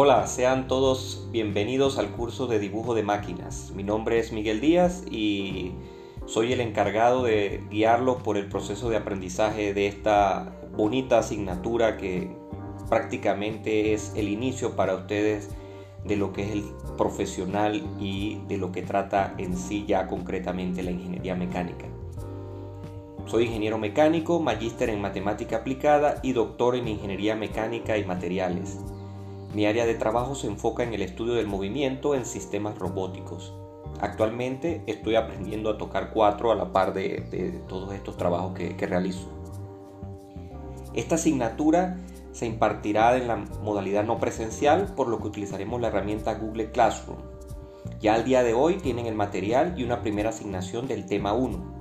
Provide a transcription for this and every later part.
Hola, sean todos bienvenidos al curso de dibujo de máquinas. Mi nombre es Miguel Díaz y soy el encargado de guiarlos por el proceso de aprendizaje de esta bonita asignatura que prácticamente es el inicio para ustedes de lo que es el profesional y de lo que trata en sí ya concretamente la ingeniería mecánica. Soy ingeniero mecánico, magíster en matemática aplicada y doctor en ingeniería mecánica y materiales. Mi área de trabajo se enfoca en el estudio del movimiento en sistemas robóticos. Actualmente estoy aprendiendo a tocar cuatro a la par de, todos estos trabajos que, realizo. Esta asignatura se impartirá en la modalidad no presencial, por lo que utilizaremos la herramienta Google Classroom. Ya al día de hoy tienen el material y una primera asignación del tema 1.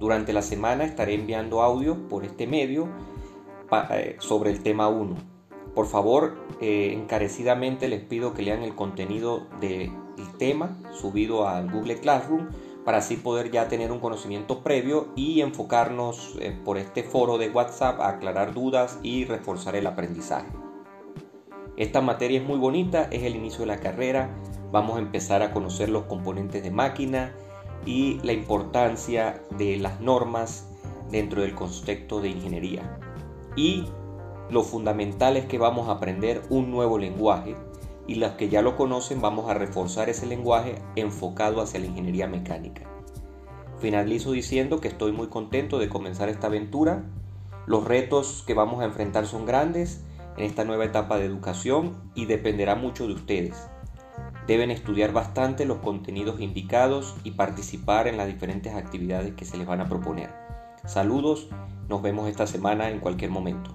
Durante la semana estaré enviando audio por este medio eh, sobre el tema 1 por favor, eh, encarecidamente les pido que lean el contenido del tema subido al Google Classroom para así poder ya tener un conocimiento previo y enfocarnos eh, por este foro de WhatsApp a aclarar dudas y reforzar el aprendizaje. Esta materia es muy bonita, es el inicio de la carrera, vamos a empezar a conocer los componentes de máquina y la importancia de las normas dentro del concepto de ingeniería. Y lo fundamental es que vamos a aprender un nuevo lenguaje y las que ya lo conocen vamos a reforzar ese lenguaje enfocado hacia la ingeniería mecánica. Finalizo diciendo que estoy muy contento de comenzar esta aventura. Los retos que vamos a enfrentar son grandes en esta nueva etapa de educación y dependerá mucho de ustedes. Deben estudiar bastante los contenidos indicados y participar en las diferentes actividades que se les van a proponer. Saludos, nos vemos esta semana en cualquier momento.